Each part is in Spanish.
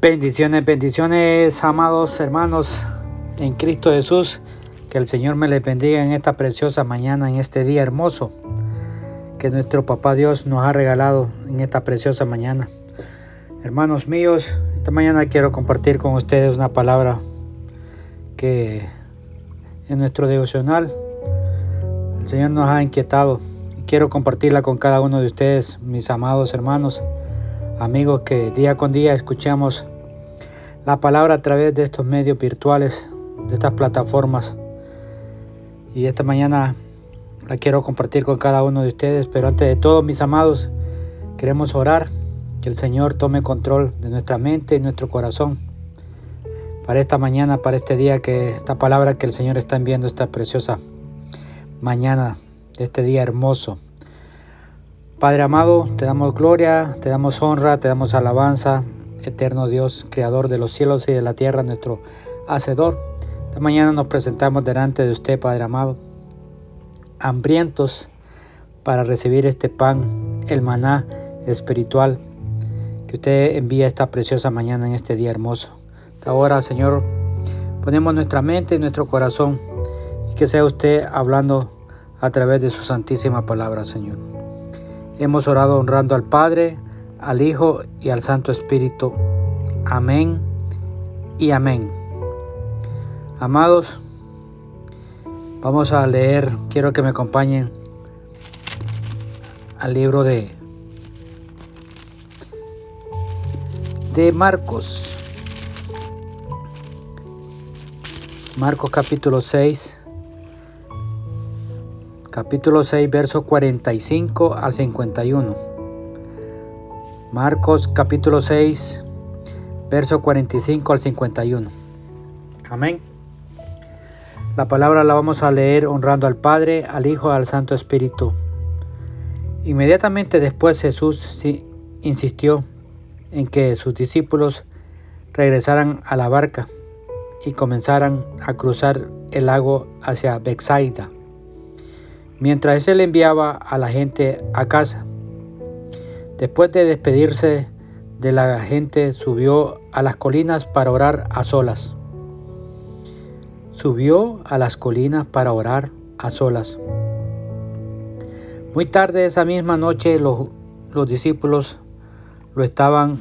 Bendiciones, bendiciones, amados hermanos en Cristo Jesús. Que el Señor me les bendiga en esta preciosa mañana, en este día hermoso que nuestro Papá Dios nos ha regalado en esta preciosa mañana. Hermanos míos, esta mañana quiero compartir con ustedes una palabra que en nuestro devocional el Señor nos ha inquietado. Quiero compartirla con cada uno de ustedes, mis amados hermanos amigos que día con día escuchamos la palabra a través de estos medios virtuales, de estas plataformas. Y esta mañana la quiero compartir con cada uno de ustedes, pero antes de todo, mis amados, queremos orar que el Señor tome control de nuestra mente y nuestro corazón. Para esta mañana, para este día, que esta palabra que el Señor está enviando, esta preciosa mañana, este día hermoso. Padre amado, te damos gloria, te damos honra, te damos alabanza, eterno Dios, creador de los cielos y de la tierra, nuestro hacedor. Esta mañana nos presentamos delante de usted, Padre amado, hambrientos para recibir este pan, el maná espiritual que usted envía esta preciosa mañana en este día hermoso. Ahora, Señor, ponemos nuestra mente y nuestro corazón y que sea usted hablando a través de su santísima palabra, Señor. Hemos orado honrando al Padre, al Hijo y al Santo Espíritu. Amén y amén. Amados, vamos a leer, quiero que me acompañen al libro de, de Marcos. Marcos capítulo 6 capítulo 6, verso 45 al 51. Marcos capítulo 6, verso 45 al 51. Amén. La palabra la vamos a leer honrando al Padre, al Hijo, al Santo Espíritu. Inmediatamente después Jesús insistió en que sus discípulos regresaran a la barca y comenzaran a cruzar el lago hacia Bexaida mientras él enviaba a la gente a casa. Después de despedirse de la gente, subió a las colinas para orar a solas. Subió a las colinas para orar a solas. Muy tarde esa misma noche los, los discípulos lo estaban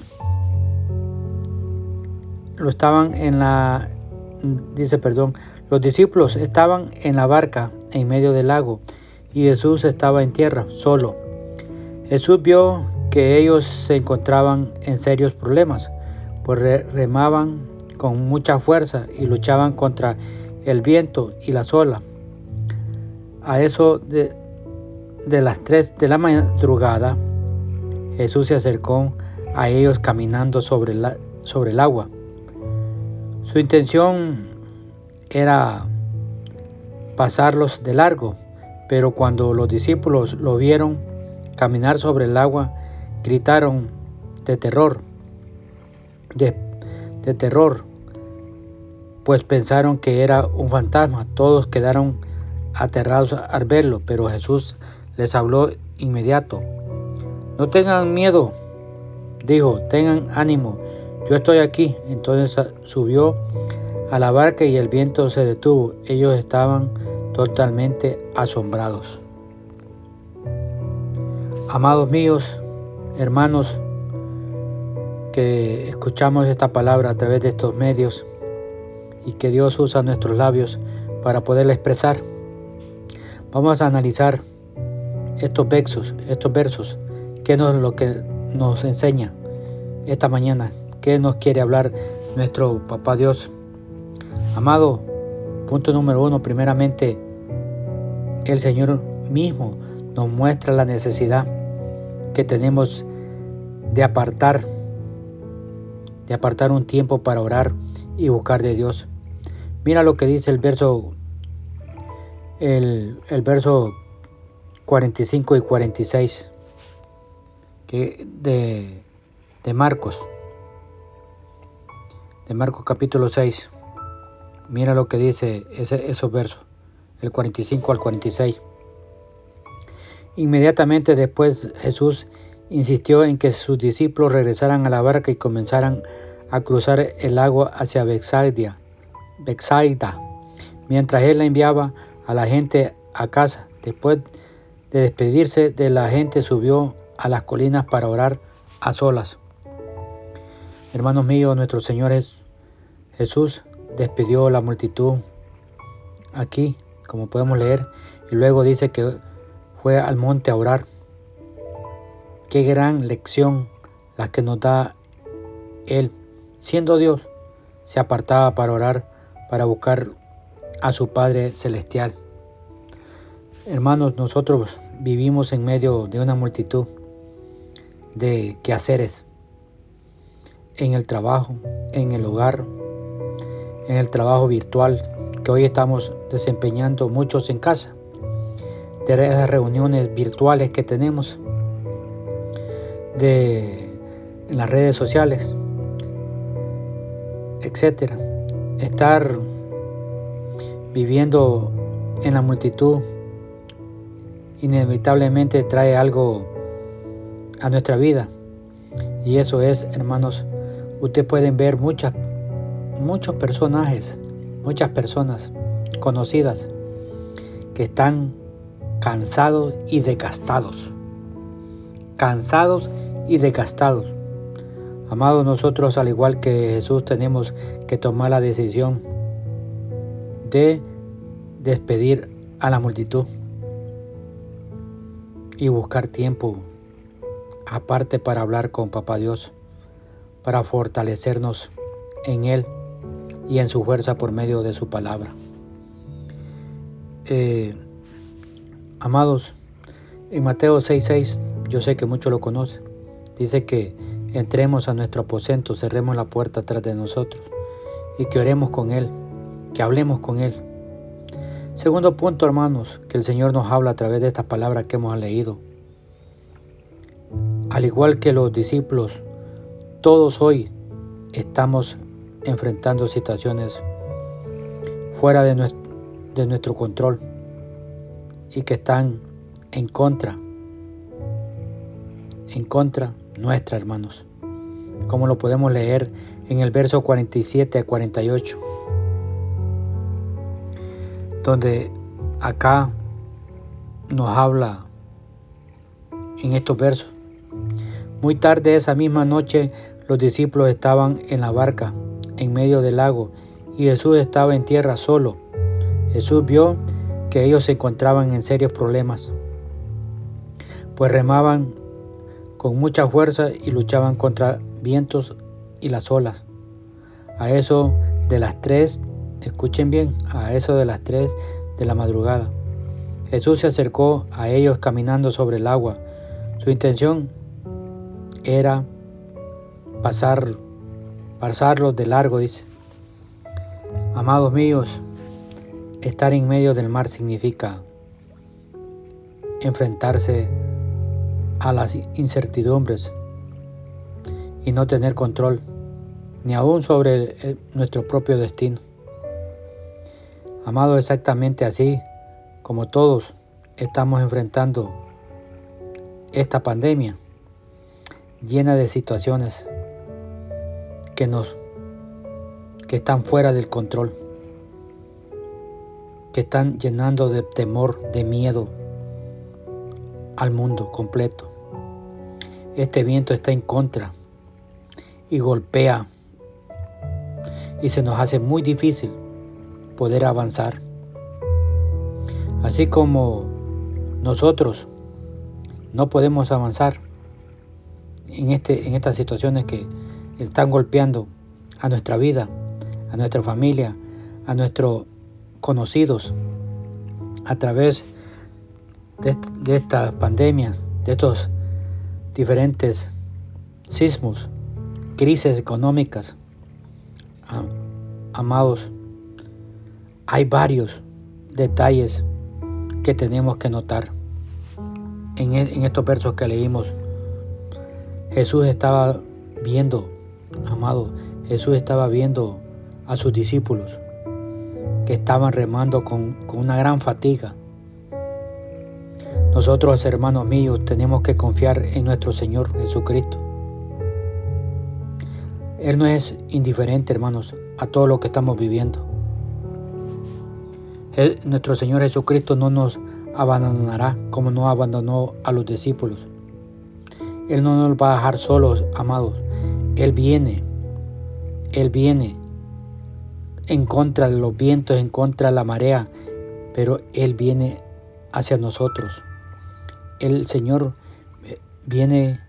lo estaban en la dice perdón, los discípulos estaban en la barca en medio del lago y Jesús estaba en tierra, solo. Jesús vio que ellos se encontraban en serios problemas, pues remaban con mucha fuerza y luchaban contra el viento y la olas. A eso de, las tres de la madrugada, Jesús se acercó a ellos caminando sobre el agua. Su intención era pasarlos de largo, pero cuando los discípulos lo vieron caminar sobre el agua, gritaron de terror, de, terror, pues pensaron que era un fantasma. Todos quedaron aterrados al verlo, pero Jesús les habló inmediato. No tengan miedo, dijo, tengan ánimo, yo estoy aquí. Entonces subió a la barca y el viento se detuvo. Ellos estaban totalmente asombrados. Amados míos, hermanos, que escuchamos esta palabra a través de estos medios y que Dios usa nuestros labios para poderla expresar. Vamos a analizar estos versos, estos versos, qué es lo que nos enseña esta mañana, qué nos quiere hablar nuestro Papá Dios. Amado, punto número uno, primeramente, el Señor mismo nos muestra la necesidad que tenemos de apartar, de apartar un tiempo para orar y buscar de Dios. Mira lo que dice el verso, el, verso 45 y 46 que de, de Marcos, de Marcos capítulo 6. Mira lo que dice ese, esos versos el 45 al 46. Inmediatamente después Jesús insistió en que sus discípulos regresaran a la barca y comenzaran a cruzar el lago hacia Bexaida, Bexaida, mientras él la enviaba a la gente a casa. Después de despedirse de la gente, subió a las colinas para orar a solas. Hermanos míos, nuestro Señor Jesús despidió a la multitud aquí, como podemos leer, y luego dice que fue al monte a orar. Qué gran lección la que nos da Él. Siendo Dios, se apartaba para orar, para buscar a su Padre Celestial. Hermanos, nosotros vivimos en medio de una multitud de quehaceres en el trabajo, en el hogar, en el trabajo virtual que hoy estamos desempeñando muchos en casa, de esas reuniones virtuales que tenemos, de en las redes sociales, etcétera. Estar viviendo en la multitud inevitablemente trae algo a nuestra vida. Y eso es, hermanos, ustedes pueden ver muchas, muchos personajes, muchas personas conocidas que están cansados y desgastados. Cansados y desgastados. Amados, nosotros al igual que Jesús tenemos que tomar la decisión de despedir a la multitud y buscar tiempo aparte para hablar con Papá Dios, para fortalecernos en Él y en su fuerza por medio de su palabra. Eh, amados, en Mateo 6:6, yo sé que muchos lo conocen, dice que entremos a nuestro aposento, cerremos la puerta atrás de nosotros y que oremos con Él, que hablemos con Él. Segundo punto, hermanos, que el Señor nos habla a través de estas palabras que hemos leído. Al igual que los discípulos, todos hoy estamos enfrentando situaciones fuera de nuestro, de nuestro control y que están en contra, en contra nuestra, hermanos, como lo podemos leer en el verso 47 a 48, donde acá nos habla en estos versos. Muy tarde esa misma noche los discípulos estaban en la barca en medio del lago y Jesús estaba en tierra solo. Jesús vio que ellos se encontraban en serios problemas, pues remaban con mucha fuerza y luchaban contra vientos y las olas. A eso de las tres, escuchen bien, a eso de las tres de la madrugada. Jesús se acercó a ellos caminando sobre el agua. Su intención era pasar, pasarlos de largo, dice. Amados míos, estar en medio del mar significa enfrentarse a las incertidumbres y no tener control, ni aún sobre nuestro propio destino. Amado, exactamente así como todos estamos enfrentando esta pandemia llena de situaciones que nos que están fuera del control, que están llenando de temor, de miedo al mundo completo. Este viento está en contra y golpea y se nos hace muy difícil poder avanzar. Así como nosotros no podemos avanzar en, este, en estas situaciones que están golpeando a nuestra vida, a nuestra familia, a nuestros conocidos a través de, esta pandemia, de estos diferentes sismos, crisis económicas. Amados, hay varios detalles que tenemos que notar en, e, en estos versos que leímos Jesús estaba viendo, amado, Jesús estaba viendo a sus discípulos que estaban remando con, una gran fatiga. Nosotros, hermanos míos, tenemos que confiar en nuestro Señor Jesucristo. Él no es indiferente, hermanos, a todo lo que estamos viviendo. nuestro Señor Jesucristo no nos abandonará como no abandonó a los discípulos. Él no nos va a dejar solos, amados. Él viene, Él viene en contra de los vientos, en contra de la marea, pero Él viene hacia nosotros. El Señor eh, viene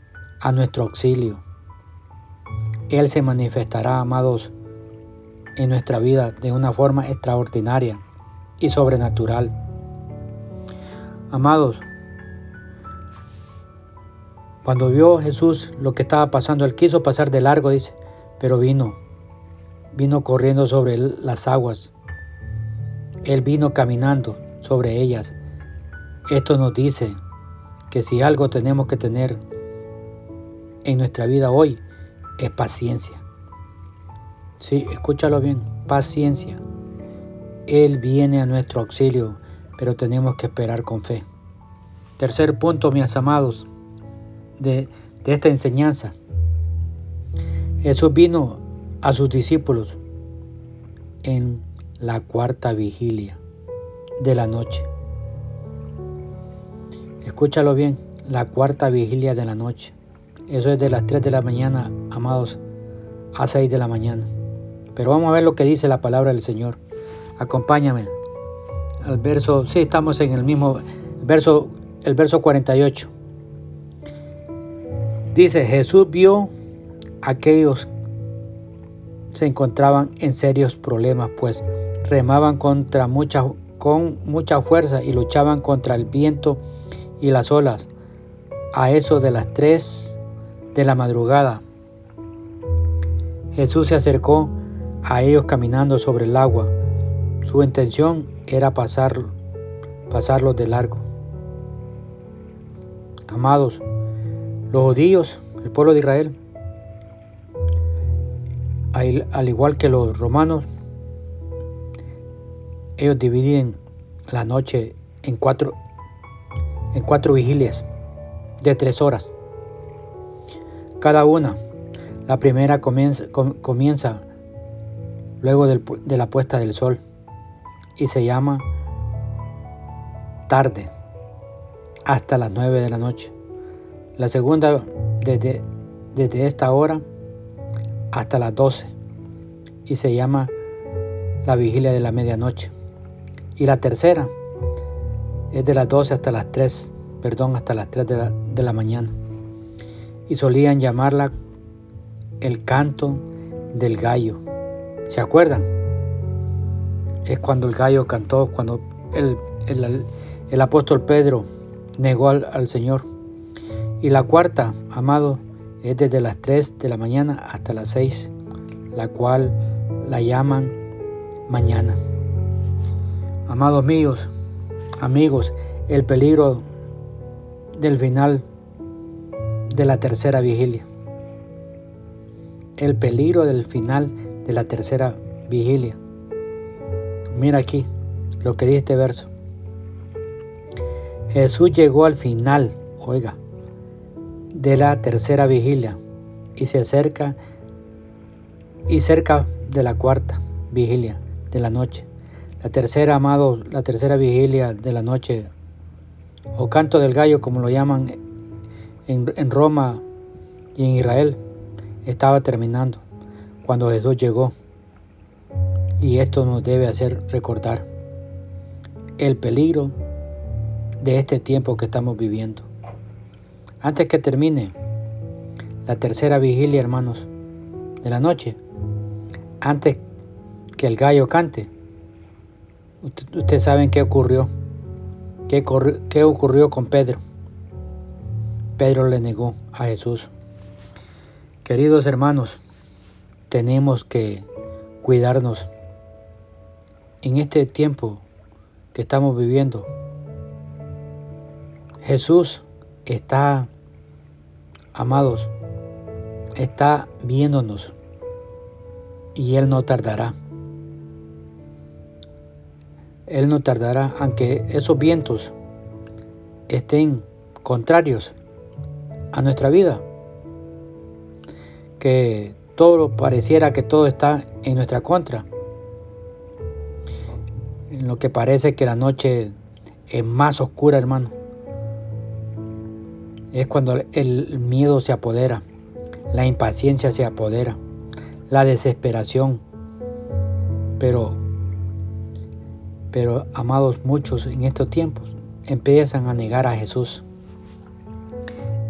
a nuestro auxilio. Él se manifestará, amados, en nuestra vida de una forma extraordinaria y sobrenatural. Amados, cuando vio Jesús lo que estaba pasando, él quiso pasar de largo, dice, pero vino, vino corriendo sobre las aguas. Él vino caminando sobre ellas. Esto nos dice que si algo tenemos que tener en nuestra vida hoy es paciencia. Sí, escúchalo bien, paciencia. Él viene a nuestro auxilio, pero tenemos que esperar con fe. Tercer punto, mis amados, de, de esta enseñanza. Jesús vino a sus discípulos en la cuarta vigilia de la noche. Escúchalo bien, la cuarta vigilia de la noche. Eso es de las 3 de la mañana, amados, a 6 de la mañana. Pero vamos a ver lo que dice la palabra del Señor. Acompáñame al verso, sí, estamos en el mismo verso, el verso 48. Dice, Jesús vio a aquellos se encontraban en serios problemas, pues remaban contra mucha, con mucha fuerza y luchaban contra el viento y las olas. A eso de las 3 de la madrugada. Jesús se acercó a ellos caminando sobre el agua. Su intención era pasar, pasarlos de largo. Amados, los judíos, el pueblo de Israel, al igual que los romanos, ellos dividen la noche en cuatro, en cuatro vigilias de tres horas cada una. La primera comienza, luego de la puesta del sol y se llama tarde hasta las 9 de la noche. La segunda desde, desde esta hora hasta las 12 y se llama la vigilia de la medianoche. Y la tercera es de las 12 hasta las 3, perdón, hasta las 3 de la, de la mañana y solían llamarla el canto del gallo. ¿Se acuerdan? Es cuando el gallo cantó, cuando el, el, apóstol Pedro negó al, al, Señor. Y la cuarta, amado, es desde las 3 de la mañana hasta las 6, la cual la llaman mañana. Amados míos, amigos, el peligro del final de la tercera vigilia. El peligro del final de la tercera vigilia. Mira aquí lo que dice este verso. Jesús llegó al final, oiga, de la tercera vigilia y se acerca y cerca de la cuarta vigilia de la noche. La tercera, amado, la tercera vigilia de la noche, o canto del gallo como lo llaman en, Roma y en Israel estaba terminando cuando Jesús llegó. Y esto nos debe hacer recordar el peligro de este tiempo que estamos viviendo. Antes que termine la tercera vigilia, hermanos, de la noche, antes que el gallo cante, ustedes saben qué ocurrió, qué, qué ocurrió con Pedro. Pedro le negó a Jesús. Queridos hermanos, tenemos que cuidarnos en este tiempo que estamos viviendo. Jesús está, amados, está viéndonos y Él no tardará. Él no tardará, aunque esos vientos estén contrarios a nuestra vida. Que todo pareciera que todo está en nuestra contra. En lo que parece que la noche es más oscura, hermano. Es cuando el miedo se apodera, la impaciencia se apodera, la desesperación. Pero, pero amados, muchos en estos tiempos empiezan a negar a Jesús.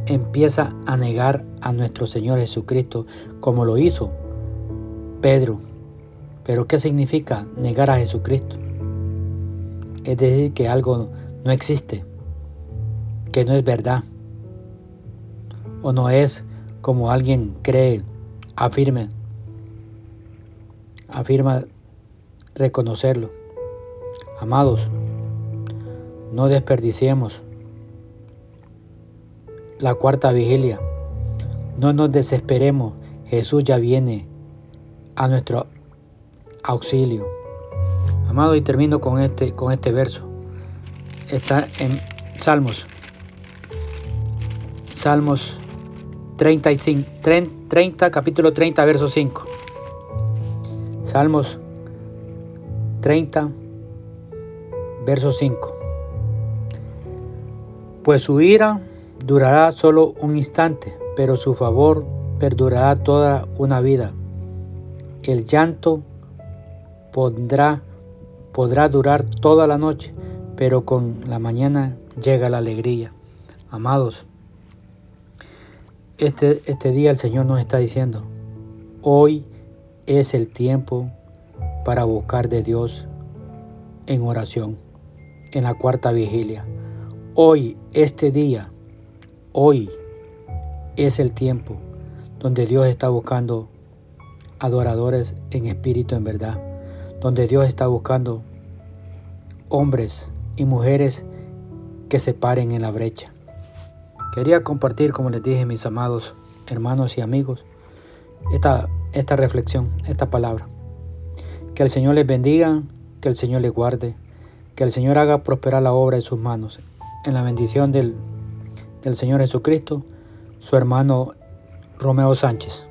Empieza a negar a nuestro Señor Jesucristo como lo hizo Pedro. Pero ¿qué significa negar a Jesucristo? Es decir, que algo no existe, que no es verdad, o no es como alguien cree, afirme, afirma reconocerlo. Amados, no desperdiciemos la cuarta vigilia. No nos desesperemos. Jesús ya viene a nuestro auxilio. Amado, y termino con este, con este verso. Está en Salmos. Salmos 35, 30, capítulo 30, verso 5. Salmos 30, verso 5. Pues su ira durará solo un instante, pero su favor perdurará toda una vida. El llanto podrá, podrá durar toda la noche, pero con la mañana llega la alegría. Amados, este, este día el Señor nos está diciendo, hoy es el tiempo para buscar de Dios en oración, en la cuarta vigilia. Hoy, este día, hoy es el tiempo donde Dios está buscando adoradores en espíritu, en verdad, donde Dios está buscando hombres y mujeres que se paren en la brecha. Quería compartir, como les dije, mis amados hermanos y amigos, esta, esta reflexión, esta palabra. Que el Señor les bendiga, que el Señor les guarde, que el Señor haga prosperar la obra de sus manos en la bendición del, del Señor Jesucristo, su hermano Romeo Sánchez.